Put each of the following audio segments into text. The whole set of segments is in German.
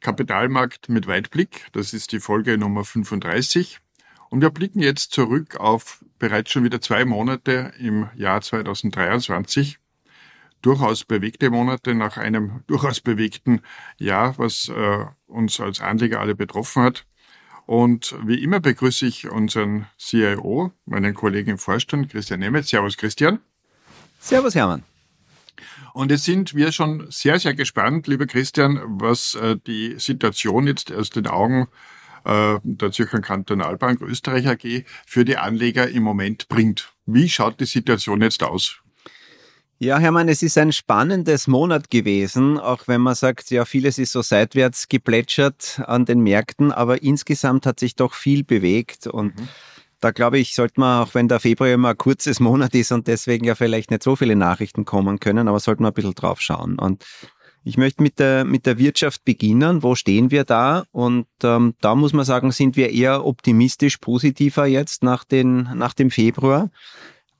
Kapitalmarkt mit Weitblick. Das ist die Folge Nummer 35. Und wir blicken jetzt zurück auf bereits schon wieder zwei Monate im Jahr 2023. Durchaus bewegte Monate nach einem durchaus bewegten Jahr, was äh, uns als Anleger alle betroffen hat. Und wie immer begrüße ich unseren CIO, meinen Kollegen im Vorstand, Christian Nemetz. Servus, Christian. Servus, Hermann. Und jetzt sind wir schon sehr, sehr gespannt, lieber Christian, was äh, die Situation jetzt aus den Augen äh, der Zürcher Kantonalbank Österreich AG für die Anleger im Moment bringt. Wie schaut die Situation jetzt aus? Ja, Hermann, es ist ein spannendes Monat gewesen, auch wenn man sagt, ja, vieles ist so seitwärts geplätschert an den Märkten, aber insgesamt hat sich doch viel bewegt und mhm da glaube ich, sollte man, auch wenn der Februar immer ein kurzes Monat ist und deswegen ja vielleicht nicht so viele Nachrichten kommen können, aber sollten wir ein bisschen drauf schauen. Und ich möchte mit der, mit der Wirtschaft beginnen. Wo stehen wir da? Und ähm, da muss man sagen, sind wir eher optimistisch positiver jetzt nach, den, nach dem Februar.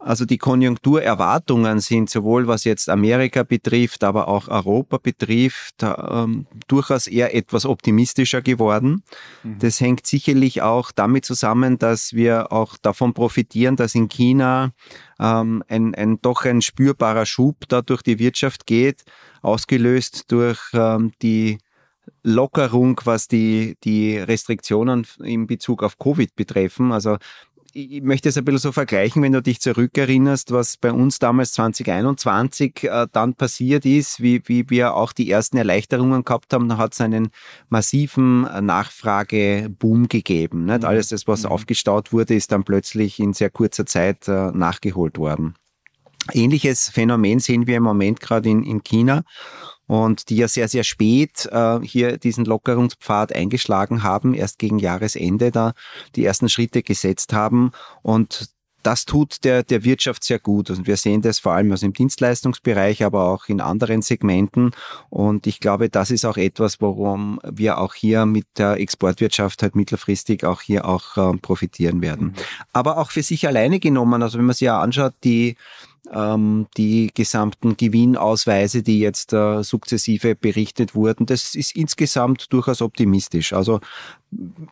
Also die Konjunkturerwartungen sind sowohl was jetzt Amerika betrifft, aber auch Europa betrifft, ähm, durchaus eher etwas optimistischer geworden. Mhm. Das hängt sicherlich auch damit zusammen, dass wir auch davon profitieren, dass in China ähm, ein, ein doch ein spürbarer Schub da durch die Wirtschaft geht, ausgelöst durch ähm, die Lockerung, was die, die Restriktionen in Bezug auf Covid betreffen. Also ich möchte es ein bisschen so vergleichen, wenn du dich zurückerinnerst, was bei uns damals 2021 äh, dann passiert ist, wie, wie wir auch die ersten Erleichterungen gehabt haben, da hat es einen massiven äh, Nachfrageboom gegeben. Nicht? Mhm. Alles das, was mhm. aufgestaut wurde, ist dann plötzlich in sehr kurzer Zeit äh, nachgeholt worden. Ähnliches Phänomen sehen wir im Moment gerade in, in China und die ja sehr, sehr spät äh, hier diesen Lockerungspfad eingeschlagen haben, erst gegen Jahresende da die ersten Schritte gesetzt haben und das tut der, der Wirtschaft sehr gut. Und wir sehen das vor allem also im Dienstleistungsbereich, aber auch in anderen Segmenten. Und ich glaube, das ist auch etwas, worum wir auch hier mit der Exportwirtschaft halt mittelfristig auch hier auch äh, profitieren werden. Mhm. Aber auch für sich alleine genommen, also wenn man sich ja anschaut, die, die gesamten Gewinnausweise, die jetzt äh, sukzessive berichtet wurden, das ist insgesamt durchaus optimistisch. Also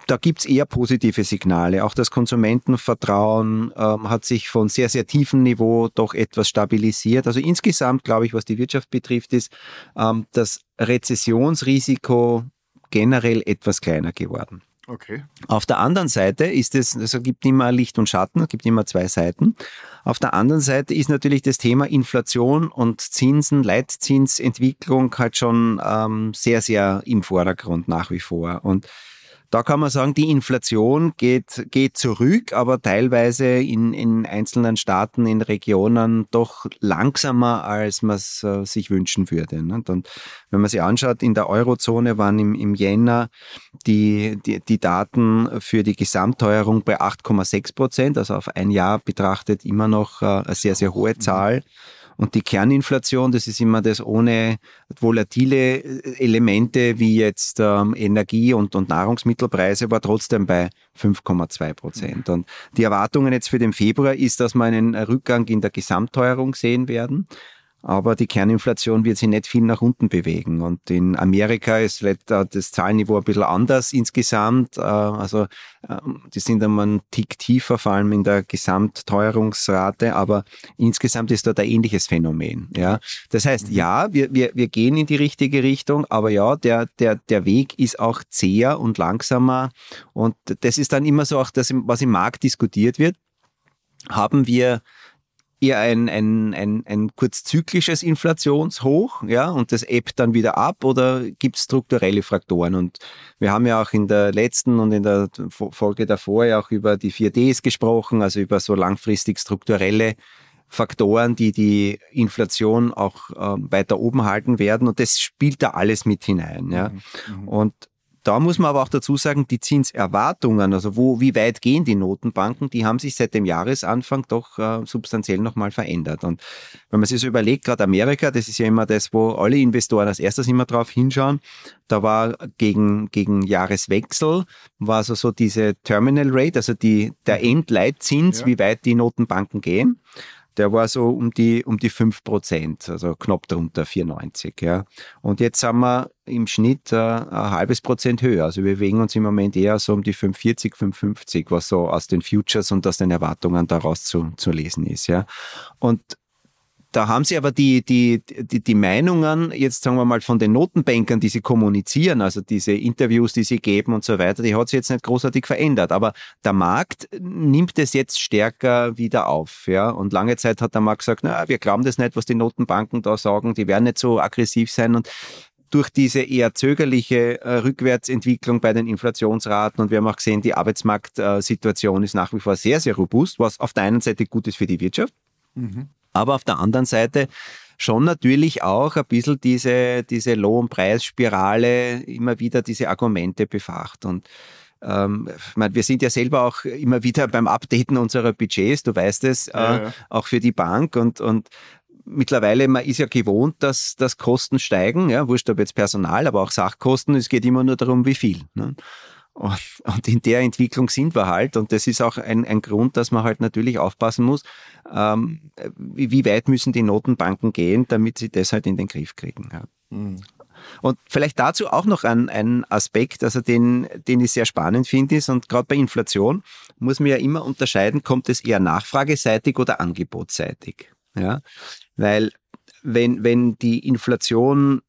da gibt's eher positive Signale. Auch das Konsumentenvertrauen ähm, hat sich von sehr, sehr tiefem Niveau doch etwas stabilisiert. Also insgesamt, glaube ich, was die Wirtschaft betrifft, ist ähm, das Rezessionsrisiko generell etwas kleiner geworden. Okay. Auf der anderen Seite ist es, also gibt immer Licht und Schatten, es gibt immer zwei Seiten. Auf der anderen Seite ist natürlich das Thema Inflation und Zinsen, Leitzinsentwicklung halt schon ähm, sehr, sehr im Vordergrund nach wie vor. Und da kann man sagen, die Inflation geht, geht zurück, aber teilweise in, in einzelnen Staaten, in Regionen doch langsamer, als man es äh, sich wünschen würde. Ne? Und wenn man sich anschaut, in der Eurozone waren im, im Jänner die, die, die Daten für die Gesamtteuerung bei 8,6 Prozent, also auf ein Jahr betrachtet immer noch äh, eine sehr, sehr hohe Zahl. Und die Kerninflation, das ist immer das ohne volatile äh, Elemente wie jetzt ähm, Energie und, und Nahrungsmittelpreise, war trotzdem bei 5,2 Prozent. Und die Erwartungen jetzt für den Februar ist, dass wir einen Rückgang in der Gesamtteuerung sehen werden aber die Kerninflation wird sich nicht viel nach unten bewegen. Und in Amerika ist das Zahlniveau ein bisschen anders insgesamt. Äh, also ähm, die sind einmal einen Tick tiefer, vor allem in der Gesamtteuerungsrate, aber insgesamt ist dort ein ähnliches Phänomen. Ja, Das heißt, mhm. ja, wir, wir, wir gehen in die richtige Richtung, aber ja, der, der, der Weg ist auch zäher und langsamer. Und das ist dann immer so auch das, was im Markt diskutiert wird. Haben wir eher ein, ein, ein, ein kurzzyklisches Inflationshoch, ja, und das ebbt dann wieder ab oder gibt es strukturelle Faktoren? Und wir haben ja auch in der letzten und in der Folge davor ja auch über die 4Ds gesprochen, also über so langfristig strukturelle Faktoren, die die Inflation auch äh, weiter oben halten werden. Und das spielt da alles mit hinein. Ja. Mhm. mhm. Und da muss man aber auch dazu sagen, die Zinserwartungen, also wo, wie weit gehen die Notenbanken, die haben sich seit dem Jahresanfang doch äh, substanziell nochmal verändert. Und wenn man sich so überlegt, gerade Amerika, das ist ja immer das, wo alle Investoren als erstes immer drauf hinschauen, da war gegen, gegen Jahreswechsel, war also so diese Terminal Rate, also die, der mhm. Endleitzins, ja. wie weit die Notenbanken gehen der war so um die, um die 5 Prozent, also knapp drunter 94. Ja. Und jetzt haben wir im Schnitt äh, ein halbes Prozent höher. Also wir bewegen uns im Moment eher so um die 540, 550, was so aus den Futures und aus den Erwartungen daraus zu, zu lesen ist. Ja. Und da haben sie aber die, die, die, die Meinungen, jetzt sagen wir mal von den Notenbankern, die sie kommunizieren, also diese Interviews, die sie geben und so weiter, die hat sich jetzt nicht großartig verändert. Aber der Markt nimmt es jetzt stärker wieder auf. Ja? Und lange Zeit hat der Markt gesagt, na, wir glauben das nicht, was die Notenbanken da sagen, die werden nicht so aggressiv sein. Und durch diese eher zögerliche äh, Rückwärtsentwicklung bei den Inflationsraten und wir haben auch gesehen, die Arbeitsmarktsituation ist nach wie vor sehr, sehr robust, was auf der einen Seite gut ist für die Wirtschaft. Mhm aber auf der anderen Seite schon natürlich auch ein bisschen diese, diese Lohnpreisspirale immer wieder diese Argumente befacht. Und ähm, ich meine, wir sind ja selber auch immer wieder beim Updaten unserer Budgets, du weißt es, ja, äh, ja. auch für die Bank und, und mittlerweile, man ist ja gewohnt, dass, dass Kosten steigen, ja, wurscht ob jetzt Personal, aber auch Sachkosten, es geht immer nur darum, wie viel. Ne? Und, und in der Entwicklung sind wir halt. Und das ist auch ein, ein Grund, dass man halt natürlich aufpassen muss, ähm, wie, wie, weit müssen die Notenbanken gehen, damit sie das halt in den Griff kriegen. Ja. Mhm. Und vielleicht dazu auch noch ein, ein Aspekt, also den, den ich sehr spannend finde, ist, und gerade bei Inflation muss man ja immer unterscheiden, kommt es eher nachfrageseitig oder angebotsseitig. Ja? Weil wenn, wenn die Inflation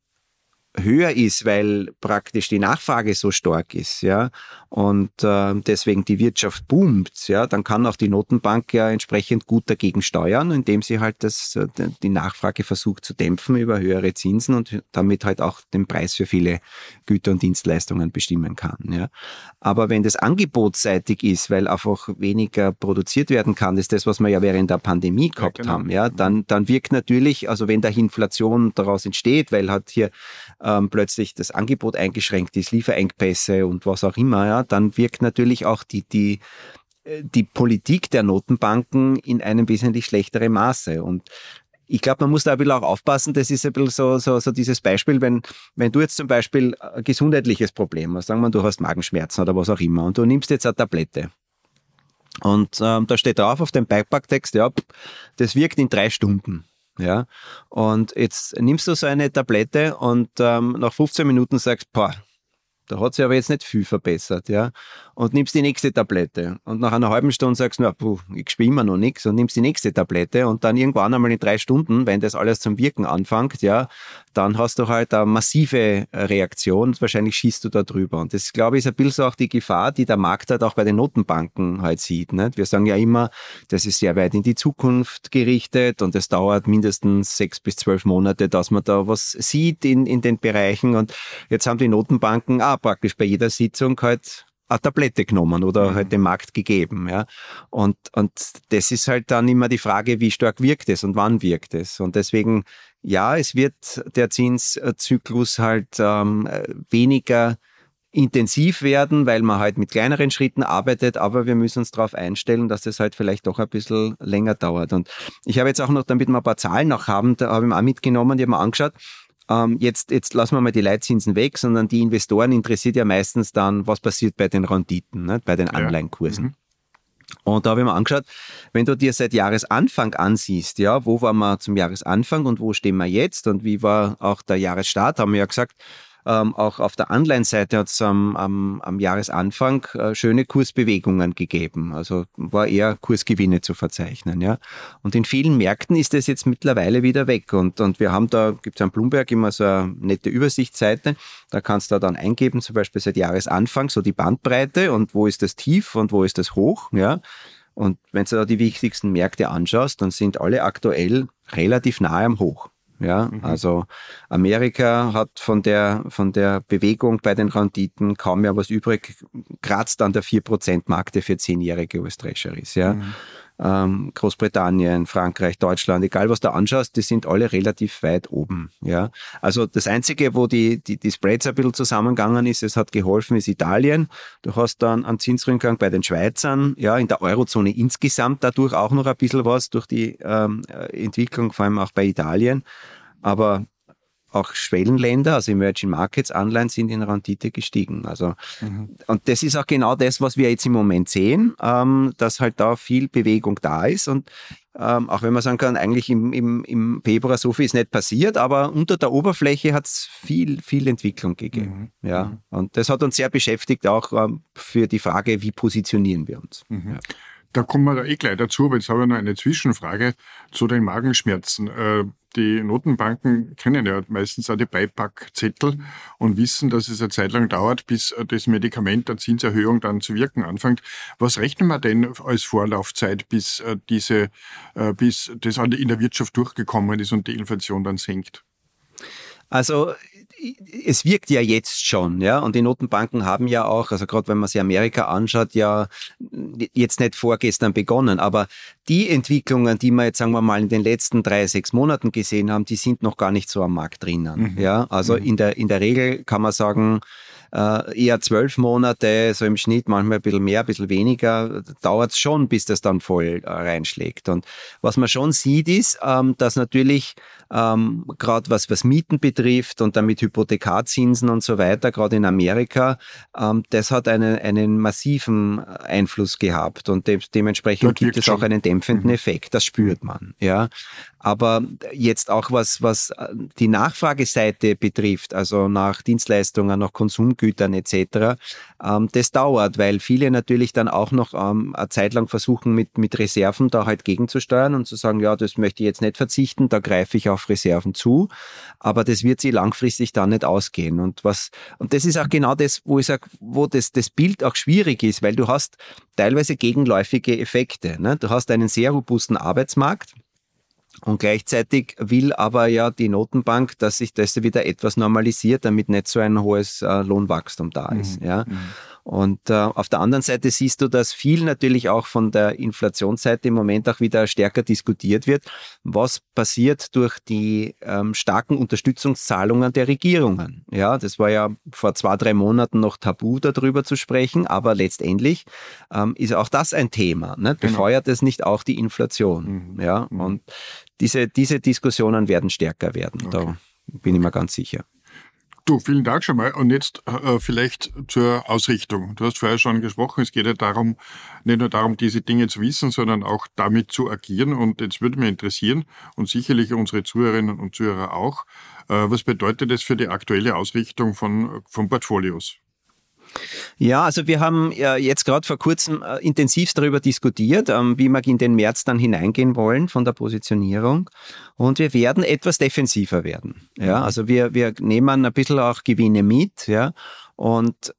höher ist, weil praktisch die Nachfrage so stark ist, ja, und äh, deswegen die Wirtschaft boomt, ja, dann kann auch die Notenbank ja entsprechend gut dagegen steuern, indem sie halt das, äh, die Nachfrage versucht zu dämpfen über höhere Zinsen und damit halt auch den Preis für viele Güter und Dienstleistungen bestimmen kann, ja. Aber wenn das angebotsseitig ist, weil einfach weniger produziert werden kann, ist das, was wir ja während der Pandemie gehabt ja, genau. haben, ja, dann, dann wirkt natürlich, also wenn da Inflation daraus entsteht, weil halt hier ähm, plötzlich das Angebot eingeschränkt ist, Lieferengpässe und was auch immer, ja, dann wirkt natürlich auch die, die, äh, die Politik der Notenbanken in einem wesentlich schlechteren Maße. Und ich glaube, man muss da ein bisschen auch aufpassen. Das ist ein bisschen so, so, so dieses Beispiel, wenn, wenn du jetzt zum Beispiel ein gesundheitliches Problem hast, sagen wir, du hast Magenschmerzen oder was auch immer, und du nimmst jetzt eine Tablette. Und ähm, da steht drauf auf dem Beipacktext, ja, das wirkt in drei Stunden. Ja, und jetzt nimmst du so eine Tablette und ähm, nach 15 Minuten sagst, boah, da hat sich aber jetzt nicht viel verbessert, ja. Und nimmst die nächste Tablette. Und nach einer halben Stunde sagst du, na, puh, ich spiele immer noch nichts und nimmst die nächste Tablette und dann irgendwann einmal in drei Stunden, wenn das alles zum Wirken anfängt, ja, dann hast du halt eine massive Reaktion und wahrscheinlich schießt du da drüber. Und das, glaube ich, ist ein bisschen auch die Gefahr, die der Markt halt auch bei den Notenbanken halt sieht. Nicht? Wir sagen ja immer, das ist sehr weit in die Zukunft gerichtet und es dauert mindestens sechs bis zwölf Monate, dass man da was sieht in, in den Bereichen. Und jetzt haben die Notenbanken auch praktisch bei jeder Sitzung halt eine Tablette genommen oder mhm. halt dem Markt gegeben. Ja. Und, und das ist halt dann immer die Frage, wie stark wirkt es und wann wirkt es. Und deswegen, ja, es wird der Zinszyklus halt ähm, weniger intensiv werden, weil man halt mit kleineren Schritten arbeitet, aber wir müssen uns darauf einstellen, dass das halt vielleicht doch ein bisschen länger dauert. Und ich habe jetzt auch noch, damit wir ein paar Zahlen noch haben, da habe ich mir auch mitgenommen, die haben wir angeschaut, ähm, jetzt, jetzt lassen wir mal die Leitzinsen weg, sondern die Investoren interessiert ja meistens dann, was passiert bei den Renditen, ne, bei den Anleihenkursen. Ja. Mhm. Und da habe ich mir angeschaut, wenn du dir seit Jahresanfang ansiehst, ja, wo waren wir zum Jahresanfang und wo stehen wir jetzt und wie war auch der Jahresstart, haben wir ja gesagt, ähm, auch auf der Anleihenseite hat es am, am, am Jahresanfang äh, schöne Kursbewegungen gegeben. Also war eher Kursgewinne zu verzeichnen. Ja. Und in vielen Märkten ist das jetzt mittlerweile wieder weg. Und, und wir haben da, gibt es am Bloomberg immer so eine nette Übersichtsseite. Da kannst du dann eingeben, zum Beispiel seit Jahresanfang, so die Bandbreite und wo ist das Tief und wo ist das Hoch. Ja. Und wenn du da die wichtigsten Märkte anschaust, dann sind alle aktuell relativ nahe am Hoch. Ja, mhm. also Amerika hat von der, von der Bewegung bei den Renditen kaum mehr was übrig, kratzt an der 4%-Markte für zehnjährige US Treasuries. Ja. Mhm. Ähm, Großbritannien, Frankreich, Deutschland, egal was du anschaust, die sind alle relativ weit oben. Ja, also das einzige, wo die, die, die Spreads ein bisschen zusammengegangen ist, es hat geholfen, ist Italien. Du hast dann einen Zinsrückgang bei den Schweizern, ja, in der Eurozone insgesamt dadurch auch noch ein bisschen was durch die ähm, Entwicklung, vor allem auch bei Italien. Aber auch Schwellenländer, also Emerging Markets Anleihen sind in Rendite gestiegen. Also, mhm. und das ist auch genau das, was wir jetzt im Moment sehen, ähm, dass halt da viel Bewegung da ist und ähm, auch wenn man sagen kann, eigentlich im, im, im Februar so viel ist nicht passiert, aber unter der Oberfläche hat es viel, viel Entwicklung gegeben. Mhm. Ja, mhm. und das hat uns sehr beschäftigt, auch ähm, für die Frage, wie positionieren wir uns. Mhm. Ja. Da kommen wir da eh gleich dazu, aber jetzt habe ich noch eine Zwischenfrage zu den Magenschmerzen. Äh, die Notenbanken kennen ja meistens auch die Beipackzettel und wissen, dass es eine Zeit lang dauert, bis das Medikament der Zinserhöhung dann zu wirken anfängt. Was rechnen wir denn als Vorlaufzeit, bis äh, diese, äh, bis das in der Wirtschaft durchgekommen ist und die Inflation dann senkt? Also es wirkt ja jetzt schon, ja, und die Notenbanken haben ja auch, also gerade wenn man sich Amerika anschaut, ja jetzt nicht vorgestern begonnen, aber die Entwicklungen, die wir jetzt sagen wir mal in den letzten drei, sechs Monaten gesehen haben, die sind noch gar nicht so am Markt drinnen, mhm. ja, also mhm. in der in der Regel kann man sagen äh, eher zwölf Monate, so im Schnitt, manchmal ein bisschen mehr, ein bisschen weniger, dauert es schon, bis das dann voll äh, reinschlägt. Und was man schon sieht, ist, ähm, dass natürlich ähm, gerade was, was Mieten betrifft und damit Hypothekarzinsen und so weiter, gerade in Amerika, ähm, das hat einen, einen massiven Einfluss gehabt und de dementsprechend gibt es auch einen dämpfenden mhm. Effekt. Das spürt man. Ja, aber jetzt auch was, was äh, die Nachfrageseite betrifft, also nach Dienstleistungen, nach Konsumgütern etc., ähm, das dauert, weil viele natürlich dann auch noch ähm, eine Zeit lang versuchen, mit, mit Reserven da halt gegenzusteuern und zu sagen, ja, das möchte ich jetzt nicht verzichten, da greife ich auf Reserven zu, aber das wird sie langfristig dann nicht ausgehen. Und was, und das ist auch genau das, wo ich sage, wo das, das Bild auch schwierig ist, weil du hast teilweise gegenläufige Effekte. Ne? Du hast einen sehr robusten Arbeitsmarkt, und gleichzeitig will aber ja die Notenbank, dass sich das wieder etwas normalisiert, damit nicht so ein hohes äh, Lohnwachstum da ist. Mhm. Ja. Mhm. Und äh, auf der anderen Seite siehst du, dass viel natürlich auch von der Inflationsseite im Moment auch wieder stärker diskutiert wird. Was passiert durch die ähm, starken Unterstützungszahlungen der Regierungen? Ja, das war ja vor zwei, drei Monaten noch tabu, darüber zu sprechen, aber letztendlich ähm, ist auch das ein Thema. Ne? Genau. Befeuert genau. es nicht auch die Inflation? Mhm. Ja, mhm. und diese, diese Diskussionen werden stärker werden. Okay. Da bin ich mir ganz sicher. Du, vielen Dank schon mal. Und jetzt äh, vielleicht zur Ausrichtung. Du hast vorher schon gesprochen, es geht ja darum, nicht nur darum, diese Dinge zu wissen, sondern auch damit zu agieren. Und jetzt würde mich interessieren und sicherlich unsere Zuhörerinnen und Zuhörer auch, äh, was bedeutet das für die aktuelle Ausrichtung von, von Portfolios? Ja, also wir haben jetzt gerade vor kurzem äh, intensivst darüber diskutiert, ähm, wie wir in den März dann hineingehen wollen von der Positionierung. Und wir werden etwas defensiver werden. Ja, mhm. also wir, wir nehmen ein bisschen auch Gewinne mit. Ja, und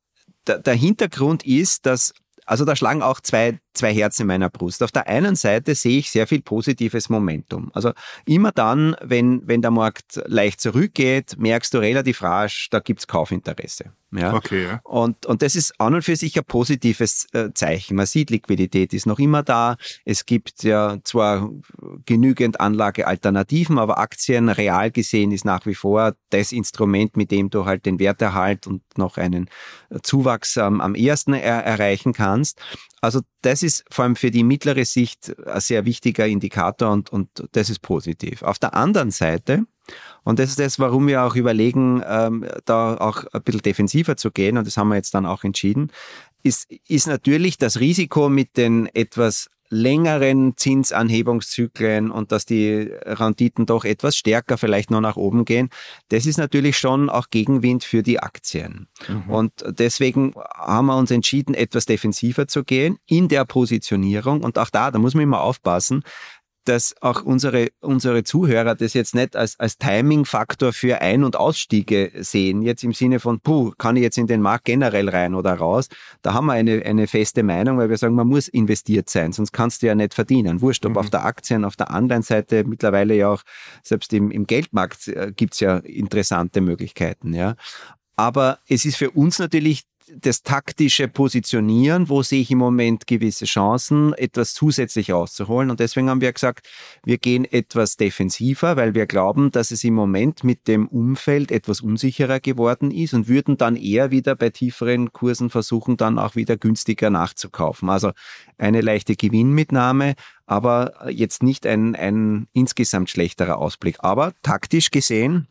der Hintergrund ist, dass also da schlagen auch zwei, zwei Herzen in meiner Brust. Auf der einen Seite sehe ich sehr viel positives Momentum. Also immer dann, wenn, wenn der Markt leicht zurückgeht, merkst du relativ rasch, da gibt's Kaufinteresse. Ja? Okay, ja. Und, und das ist an und für sich ein positives äh, Zeichen. Man sieht, Liquidität ist noch immer da. Es gibt ja zwar genügend Anlagealternativen, aber Aktien real gesehen ist nach wie vor das Instrument, mit dem du halt den Werterhalt und noch einen Zuwachs ähm, am ersten er erreichen kannst. Also das ist vor allem für die mittlere Sicht ein sehr wichtiger Indikator und, und das ist positiv. Auf der anderen Seite und das ist das, warum wir auch überlegen, ähm, da auch ein bisschen defensiver zu gehen. Und das haben wir jetzt dann auch entschieden. Ist, ist natürlich das Risiko mit den etwas längeren Zinsanhebungszyklen und dass die Renditen doch etwas stärker vielleicht noch nach oben gehen, das ist natürlich schon auch Gegenwind für die Aktien. Mhm. Und deswegen haben wir uns entschieden, etwas defensiver zu gehen in der Positionierung. Und auch da, da muss man immer aufpassen, dass auch unsere, unsere Zuhörer das jetzt nicht als, als Timing-Faktor für Ein- und Ausstiege sehen. Jetzt im Sinne von, puh, kann ich jetzt in den Markt generell rein oder raus? Da haben wir eine, eine feste Meinung, weil wir sagen, man muss investiert sein, sonst kannst du ja nicht verdienen. Wurscht, ob mhm. auf der Aktien, auf der anderen Seite, mittlerweile ja auch, selbst im, im Geldmarkt äh, gibt's ja interessante Möglichkeiten, ja. Aber es ist für uns natürlich das taktische Positionieren, wo sehe ich im Moment gewisse Chancen, etwas zusätzlich rauszuholen. Und deswegen haben wir gesagt, wir gehen etwas defensiver, weil wir glauben, dass es im Moment mit dem Umfeld etwas unsicherer geworden ist und würden dann eher wieder bei tieferen Kursen versuchen, dann auch wieder günstiger nachzukaufen. Also eine leichte Gewinnmitnahme, aber jetzt nicht ein, ein insgesamt schlechterer Ausblick. Aber taktisch gesehen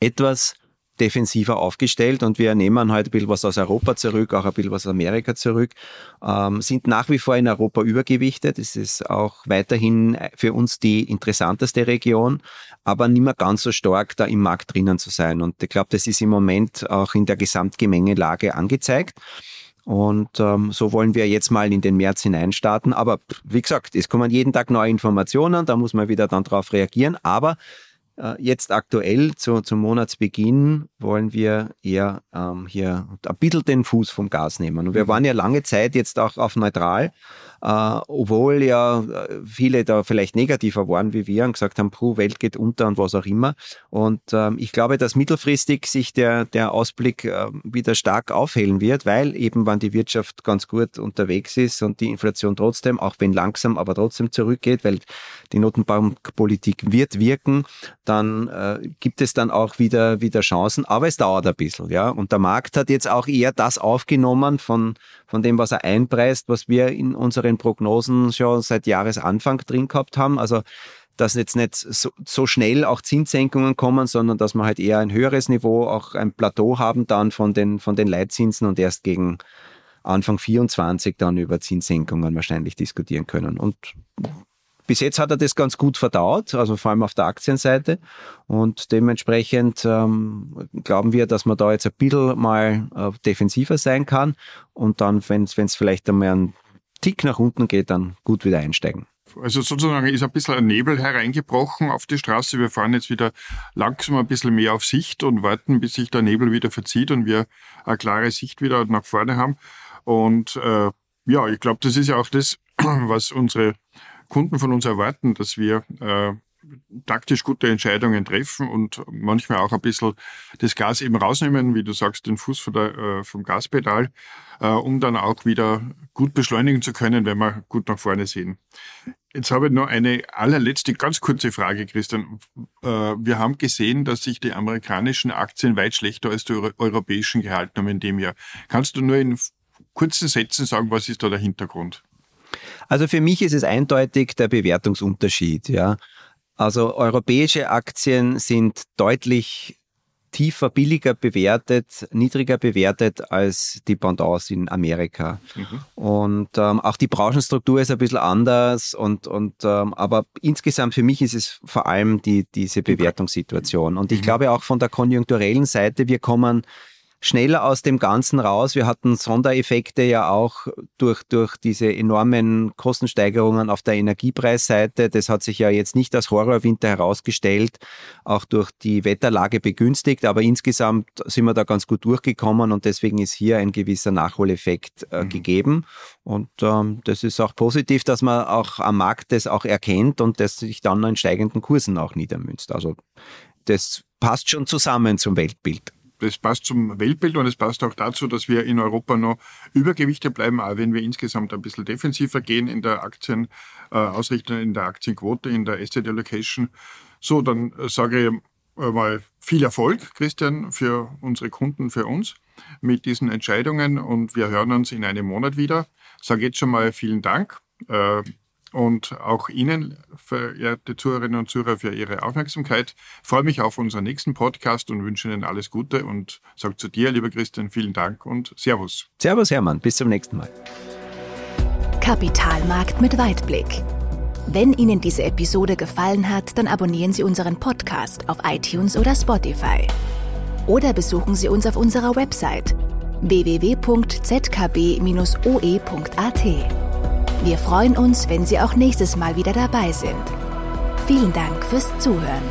etwas defensiver aufgestellt und wir nehmen heute ein bisschen was aus Europa zurück, auch ein bisschen was aus Amerika zurück, ähm, sind nach wie vor in Europa übergewichtet. Es ist auch weiterhin für uns die interessanteste Region, aber nicht mehr ganz so stark da im Markt drinnen zu sein. Und ich glaube, das ist im Moment auch in der Gesamtgemengelage angezeigt. Und ähm, so wollen wir jetzt mal in den März hineinstarten. Aber wie gesagt, es kommen jeden Tag neue Informationen, da muss man wieder dann drauf reagieren. Aber äh, jetzt aktuell zu, zum Monatsbeginn wollen wir eher ähm, hier ein bisschen den Fuß vom Gas nehmen. Und wir mhm. waren ja lange Zeit jetzt auch auf neutral äh, obwohl ja äh, viele da vielleicht negativer waren wie wir und gesagt haben, puh, Welt geht unter und was auch immer. Und ähm, ich glaube, dass mittelfristig sich der, der Ausblick äh, wieder stark aufhellen wird, weil eben, wenn die Wirtschaft ganz gut unterwegs ist und die Inflation trotzdem, auch wenn langsam, aber trotzdem zurückgeht, weil die Notenbankpolitik wird wirken, dann äh, gibt es dann auch wieder, wieder Chancen, aber es dauert ein bisschen, ja. Und der Markt hat jetzt auch eher das aufgenommen von, von dem, was er einpreist, was wir in unseren Prognosen schon seit Jahresanfang drin gehabt haben. Also dass jetzt nicht so, so schnell auch Zinssenkungen kommen, sondern dass wir halt eher ein höheres Niveau, auch ein Plateau haben dann von den, von den Leitzinsen und erst gegen Anfang 24 dann über Zinssenkungen wahrscheinlich diskutieren können. Und bis jetzt hat er das ganz gut verdaut, also vor allem auf der Aktienseite. Und dementsprechend ähm, glauben wir, dass man da jetzt ein bisschen mal äh, defensiver sein kann und dann, wenn es vielleicht einmal einen Tick nach unten geht, dann gut wieder einsteigen. Also sozusagen ist ein bisschen ein Nebel hereingebrochen auf die Straße. Wir fahren jetzt wieder langsam ein bisschen mehr auf Sicht und warten, bis sich der Nebel wieder verzieht und wir eine klare Sicht wieder nach vorne haben. Und äh, ja, ich glaube, das ist ja auch das, was unsere Kunden von uns erwarten, dass wir äh, taktisch gute Entscheidungen treffen und manchmal auch ein bisschen das Gas eben rausnehmen, wie du sagst, den Fuß der, äh, vom Gaspedal, äh, um dann auch wieder gut beschleunigen zu können, wenn wir gut nach vorne sehen. Jetzt habe ich noch eine allerletzte ganz kurze Frage, Christian. Äh, wir haben gesehen, dass sich die amerikanischen Aktien weit schlechter als die europäischen gehalten haben in dem Jahr. Kannst du nur in kurzen Sätzen sagen, was ist da der Hintergrund? Also für mich ist es eindeutig der Bewertungsunterschied. Ja. Also europäische Aktien sind deutlich tiefer, billiger bewertet, niedriger bewertet als die Pendants in Amerika. Mhm. Und ähm, auch die Branchenstruktur ist ein bisschen anders. Und, und ähm, aber insgesamt für mich ist es vor allem die, diese Bewertungssituation. Und ich mhm. glaube auch von der konjunkturellen Seite, wir kommen schneller aus dem Ganzen raus. Wir hatten Sondereffekte ja auch durch, durch diese enormen Kostensteigerungen auf der Energiepreisseite. Das hat sich ja jetzt nicht als Horrorwinter herausgestellt, auch durch die Wetterlage begünstigt. Aber insgesamt sind wir da ganz gut durchgekommen und deswegen ist hier ein gewisser Nachholeffekt äh, mhm. gegeben. Und ähm, das ist auch positiv, dass man auch am Markt das auch erkennt und das sich dann in steigenden Kursen auch niedermünzt. Also das passt schon zusammen zum Weltbild das passt zum Weltbild und es passt auch dazu, dass wir in Europa noch Übergewichte bleiben, auch wenn wir insgesamt ein bisschen defensiver gehen in der Aktienausrichtung, äh, in der Aktienquote, in der Asset Allocation. So, dann äh, sage ich mal viel Erfolg, Christian, für unsere Kunden, für uns mit diesen Entscheidungen und wir hören uns in einem Monat wieder. Sage jetzt schon mal vielen Dank. Äh, und auch Ihnen, verehrte Zuhörerinnen und Zuhörer, für Ihre Aufmerksamkeit. Ich freue mich auf unseren nächsten Podcast und wünsche Ihnen alles Gute und sage zu dir, lieber Christian, vielen Dank und Servus. Servus, Hermann. Bis zum nächsten Mal. Kapitalmarkt mit Weitblick. Wenn Ihnen diese Episode gefallen hat, dann abonnieren Sie unseren Podcast auf iTunes oder Spotify. Oder besuchen Sie uns auf unserer Website www.zkb-oe.at. Wir freuen uns, wenn Sie auch nächstes Mal wieder dabei sind. Vielen Dank fürs Zuhören.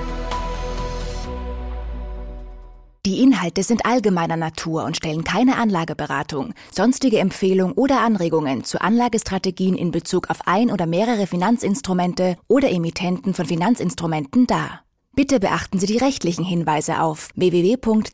Die Inhalte sind allgemeiner Natur und stellen keine Anlageberatung, sonstige Empfehlung oder Anregungen zu Anlagestrategien in Bezug auf ein oder mehrere Finanzinstrumente oder Emittenten von Finanzinstrumenten dar. Bitte beachten Sie die rechtlichen Hinweise auf www.zkb-oe.at.